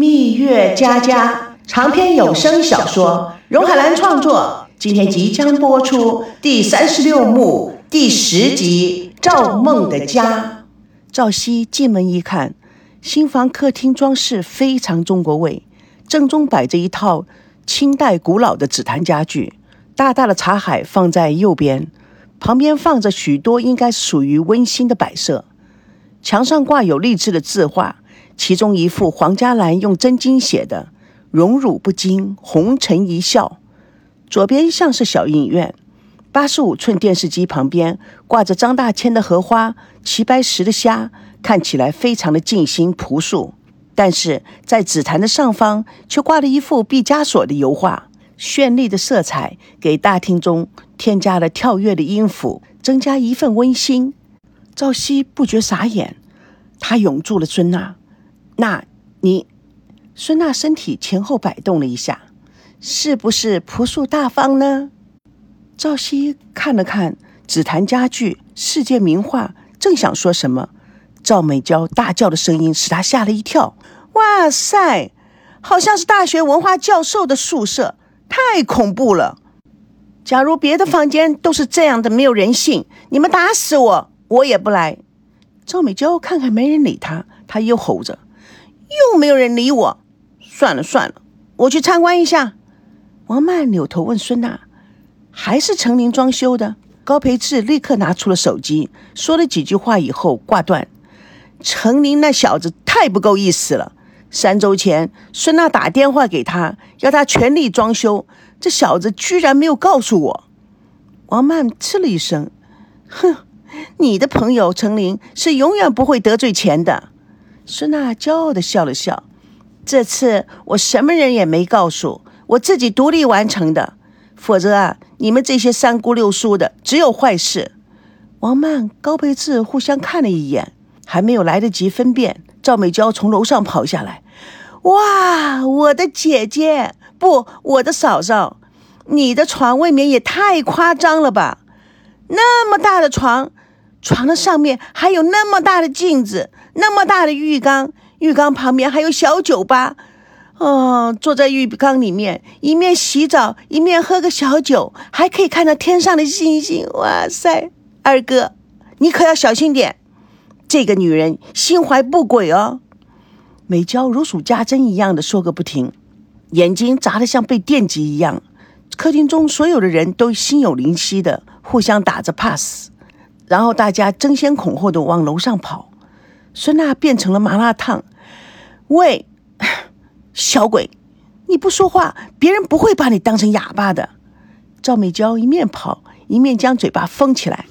蜜月佳佳长篇有声小说，荣海兰创作，今天即将播出第三十六幕第十集《赵梦的家》。赵熙进门一看，新房客厅装饰非常中国味，正中摆着一套清代古老的紫檀家具，大大的茶海放在右边，旁边放着许多应该属于温馨的摆设，墙上挂有励志的字画。其中一幅黄嘉兰用真金写的“荣辱不惊，红尘一笑”。左边像是小影院，八十五寸电视机旁边挂着张大千的荷花、齐白石的虾，看起来非常的静心朴素。但是在紫檀的上方却挂了一幅毕加索的油画，绚丽的色彩给大厅中添加了跳跃的音符，增加一份温馨。赵熙不觉傻眼，他拥住了孙娜。那，你，孙娜身体前后摆动了一下，是不是朴素大方呢？赵熙看了看紫檀家具、世界名画，正想说什么，赵美娇大叫的声音使他吓了一跳。哇塞，好像是大学文化教授的宿舍，太恐怖了！假如别的房间都是这样的，没有人性，你们打死我，我也不来。赵美娇看看没人理他，他又吼着。又没有人理我，算了算了，我去参观一下。王曼扭头问孙娜：“还是程林装修的？”高培志立刻拿出了手机，说了几句话以后挂断。程林那小子太不够意思了。三周前，孙娜打电话给他，要他全力装修，这小子居然没有告诉我。王曼嗤了一声：“哼，你的朋友程林是永远不会得罪钱的。”孙娜骄傲的笑了笑，这次我什么人也没告诉，我自己独立完成的。否则啊，你们这些三姑六叔的只有坏事。王曼、高培志互相看了一眼，还没有来得及分辨，赵美娇从楼上跑下来。哇，我的姐姐，不，我的嫂嫂，你的床未免也太夸张了吧？那么大的床。床的上面还有那么大的镜子，那么大的浴缸，浴缸旁边还有小酒吧。哦，坐在浴缸里面，一面洗澡，一面喝个小酒，还可以看到天上的星星。哇塞，二哥，你可要小心点，这个女人心怀不轨哦。美娇如数家珍一样的说个不停，眼睛眨得像被电击一样。客厅中所有的人都心有灵犀的互相打着 pass。然后大家争先恐后的往楼上跑，孙娜变成了麻辣烫。喂，小鬼，你不说话，别人不会把你当成哑巴的。赵美娇一面跑一面将嘴巴封起来。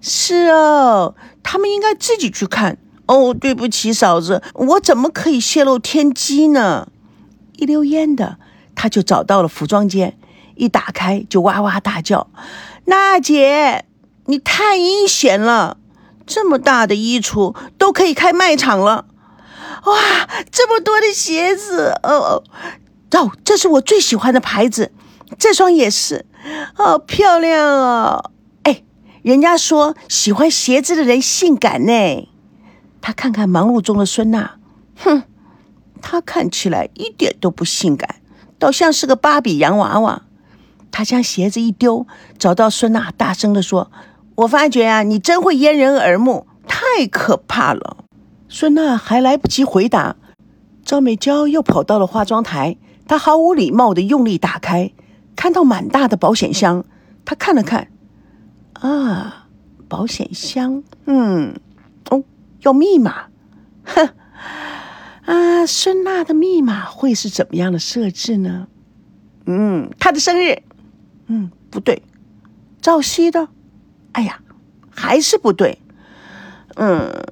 是哦，他们应该自己去看。哦，对不起，嫂子，我怎么可以泄露天机呢？一溜烟的，他就找到了服装间，一打开就哇哇大叫：“娜姐！”你太阴险了！这么大的衣橱都可以开卖场了，哇！这么多的鞋子，哦哦，哦这是我最喜欢的牌子，这双也是，好漂亮哦！哎，人家说喜欢鞋子的人性感呢。他看看忙碌中的孙娜，哼，她看起来一点都不性感，倒像是个芭比洋娃娃。他将鞋子一丢，找到孙娜，大声的说。我发觉啊，你真会掩人耳目，太可怕了。孙娜还来不及回答，赵美娇又跑到了化妆台。她毫无礼貌地用力打开，看到满大的保险箱。她看了看，啊，保险箱，嗯，哦，要密码。哼，啊，孙娜的密码会是怎么样的设置呢？嗯，她的生日，嗯，不对，赵熙的。哎呀，还是不对，嗯，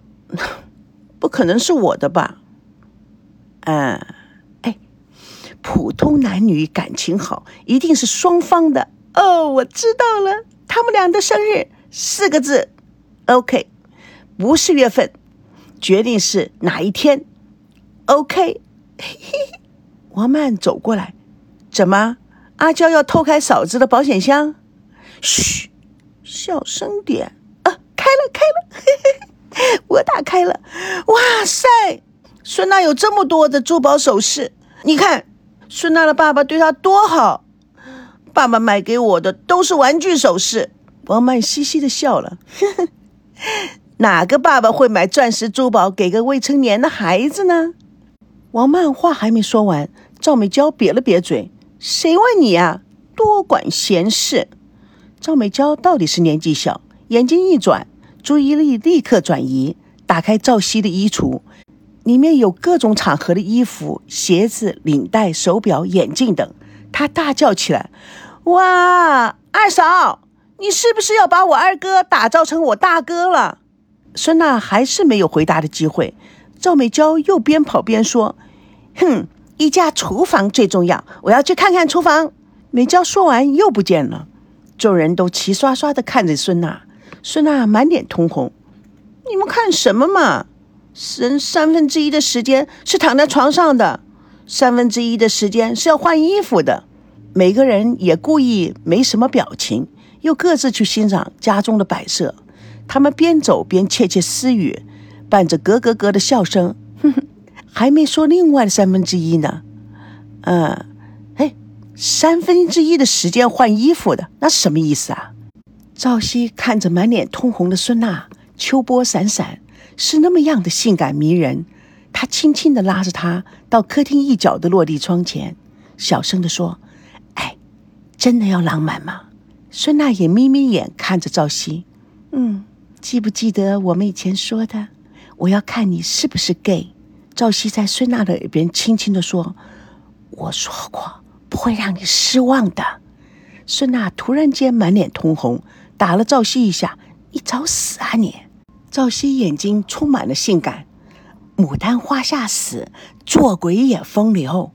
不可能是我的吧？嗯，哎，普通男女感情好，一定是双方的哦。我知道了，他们俩的生日四个字，OK，不是月份，决定是哪一天，OK 嘿嘿。王曼走过来，怎么？阿娇要偷开嫂子的保险箱？嘘。小声点啊！开了，开了嘿嘿，我打开了。哇塞，孙娜有这么多的珠宝首饰，你看，孙娜的爸爸对她多好。爸爸买给我的都是玩具首饰。王曼嘻嘻的笑了，呵呵，哪个爸爸会买钻石珠宝给个未成年的孩子呢？王曼话还没说完，赵美娇瘪了瘪嘴：“谁问你呀？多管闲事！”赵美娇到底是年纪小，眼睛一转，注意力立刻转移，打开赵熙的衣橱。里面有各种场合的衣服、鞋子、领带、手表、眼镜等。他大叫起来：“哇，二嫂，你是不是要把我二哥打造成我大哥了？”孙娜还是没有回答的机会。赵美娇又边跑边说：“哼，一家厨房最重要，我要去看看厨房。”美娇说完又不见了。众人都齐刷刷的看着孙娜，孙娜满脸通红：“你们看什么嘛？”人三分之一的时间是躺在床上的，三分之一的时间是要换衣服的。每个人也故意没什么表情，又各自去欣赏家中的摆设。他们边走边窃窃私语，伴着咯咯咯的笑声。哼哼，还没说另外三分之一呢。嗯，三分之一的时间换衣服的，那是什么意思啊？赵熙看着满脸通红的孙娜，秋波闪闪。是那么样的性感迷人，他轻轻地拉着她到客厅一角的落地窗前，小声地说：“哎，真的要浪漫吗？”孙娜也眯眯眼看着赵熙，嗯，记不记得我们以前说的？我要看你是不是 gay。赵熙在孙娜的耳边轻轻地说：“我说过不会让你失望的。”孙娜突然间满脸通红，打了赵熙一下：“你找死啊你！”赵熙眼睛充满了性感，牡丹花下死，做鬼也风流。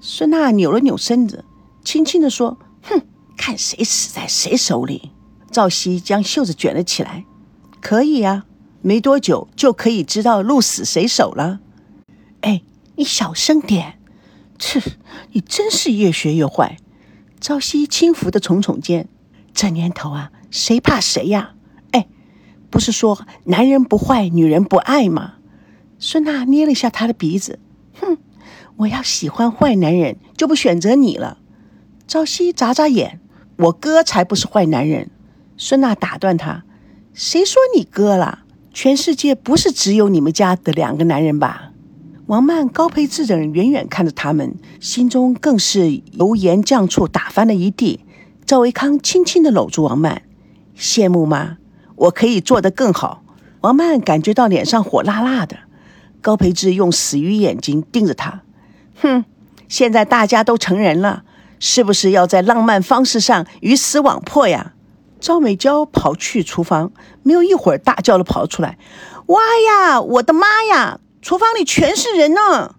孙娜扭了扭身子，轻轻地说：“哼，看谁死在谁手里。”赵熙将袖子卷了起来：“可以呀，没多久就可以知道鹿死谁手了。”哎，你小声点！切，你真是越学越坏。朝夕轻浮的耸耸肩：“这年头啊，谁怕谁呀？”哎不是说男人不坏，女人不爱吗？孙娜捏了一下他的鼻子，哼，我要喜欢坏男人，就不选择你了。朝夕眨眨眼，我哥才不是坏男人。孙娜打断他，谁说你哥了？全世界不是只有你们家的两个男人吧？王曼、高培志等人远远看着他们，心中更是油盐酱醋打翻了一地。赵维康轻轻地搂住王曼，羡慕吗？我可以做得更好。王曼感觉到脸上火辣辣的，高培志用死鱼眼睛盯着他，哼，现在大家都成人了，是不是要在浪漫方式上鱼死网破呀？赵美娇跑去厨房，没有一会儿大叫了跑出来：“哇呀，我的妈呀！厨房里全是人呢！”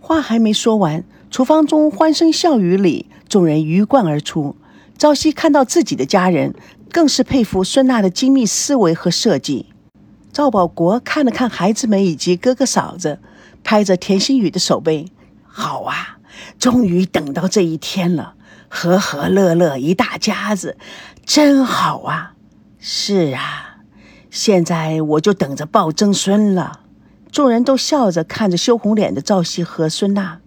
话还没说完，厨房中欢声笑语里，众人鱼贯而出。朝夕看到自己的家人。更是佩服孙娜的精密思维和设计。赵保国看了看孩子们以及哥哥嫂子，拍着田心雨的手背：“好啊，终于等到这一天了，和和乐乐一大家子，真好啊！”“是啊，现在我就等着抱曾孙了。”众人都笑着看着羞红脸的赵熙和孙娜。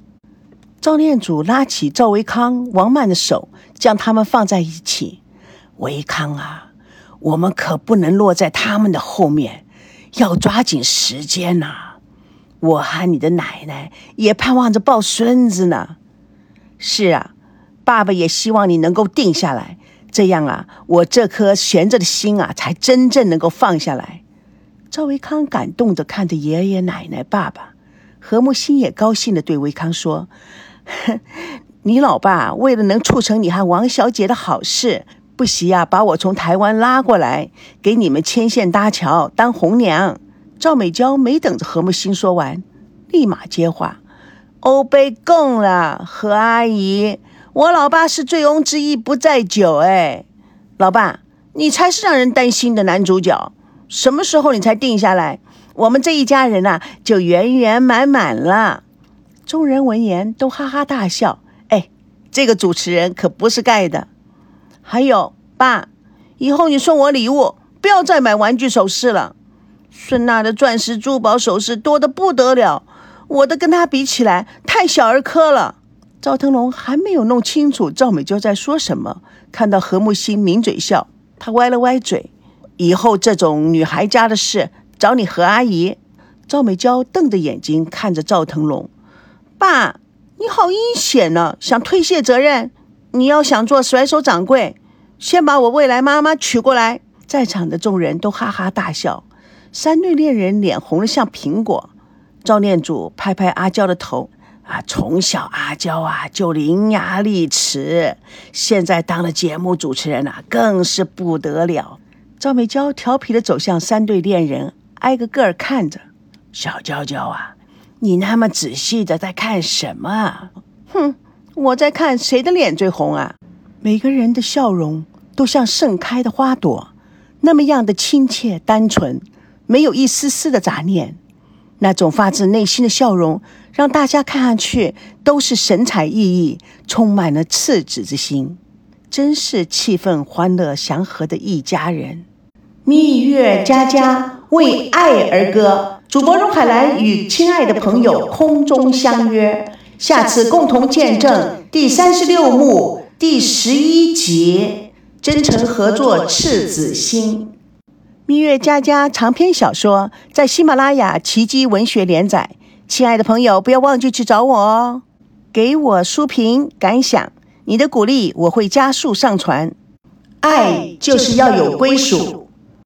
赵念祖拉起赵维康、王曼的手，将他们放在一起。维康啊，我们可不能落在他们的后面，要抓紧时间呐！我和你的奶奶也盼望着抱孙子呢。是啊，爸爸也希望你能够定下来，这样啊，我这颗悬着的心啊，才真正能够放下来。赵维康感动的看着爷爷奶奶、爸爸，何木心也高兴的对维康说：“哼 你老爸为了能促成你和王小姐的好事。”不惜呀，把我从台湾拉过来，给你们牵线搭桥，当红娘。赵美娇没等着何木心说完，立马接话：“欧贝供了，何阿姨，我老爸是醉翁之意不在酒，哎，老爸，你才是让人担心的男主角。什么时候你才定下来？我们这一家人呐，就圆圆满满了。”众人闻言都哈哈大笑。哎，这个主持人可不是盖的。还有爸，以后你送我礼物，不要再买玩具首饰了。孙娜的钻石珠宝首饰多得不得了，我的跟她比起来太小儿科了。赵腾龙还没有弄清楚赵美娇在说什么，看到何木心抿嘴笑，他歪了歪嘴。以后这种女孩家的事，找你何阿姨。赵美娇瞪着眼睛看着赵腾龙，爸，你好阴险呢，想推卸责任。你要想做甩手掌柜，先把我未来妈妈娶过来。在场的众人都哈哈大笑，三对恋人脸红的像苹果。赵念祖拍拍阿娇的头，啊，从小阿娇啊就伶牙俐齿，现在当了节目主持人啊，更是不得了。赵美娇调皮的走向三对恋人，挨个个儿看着。小娇娇啊，你那么仔细的在看什么啊？哼，我在看谁的脸最红啊！每个人的笑容都像盛开的花朵。那么样的亲切单纯，没有一丝丝的杂念，那种发自内心的笑容，让大家看上去都是神采奕奕，充满了赤子之心，真是气氛欢乐祥和的一家人。蜜月佳佳为爱而歌，主播荣海兰与亲爱的朋友空中相约，下次共同见证第三十六幕第十一集。真诚合作，赤子心。蜜月佳佳长篇小说在喜马拉雅奇迹文学连载，亲爱的朋友，不要忘记去找我哦，给我书评感想，你的鼓励我会加速上传。爱就是要有归属。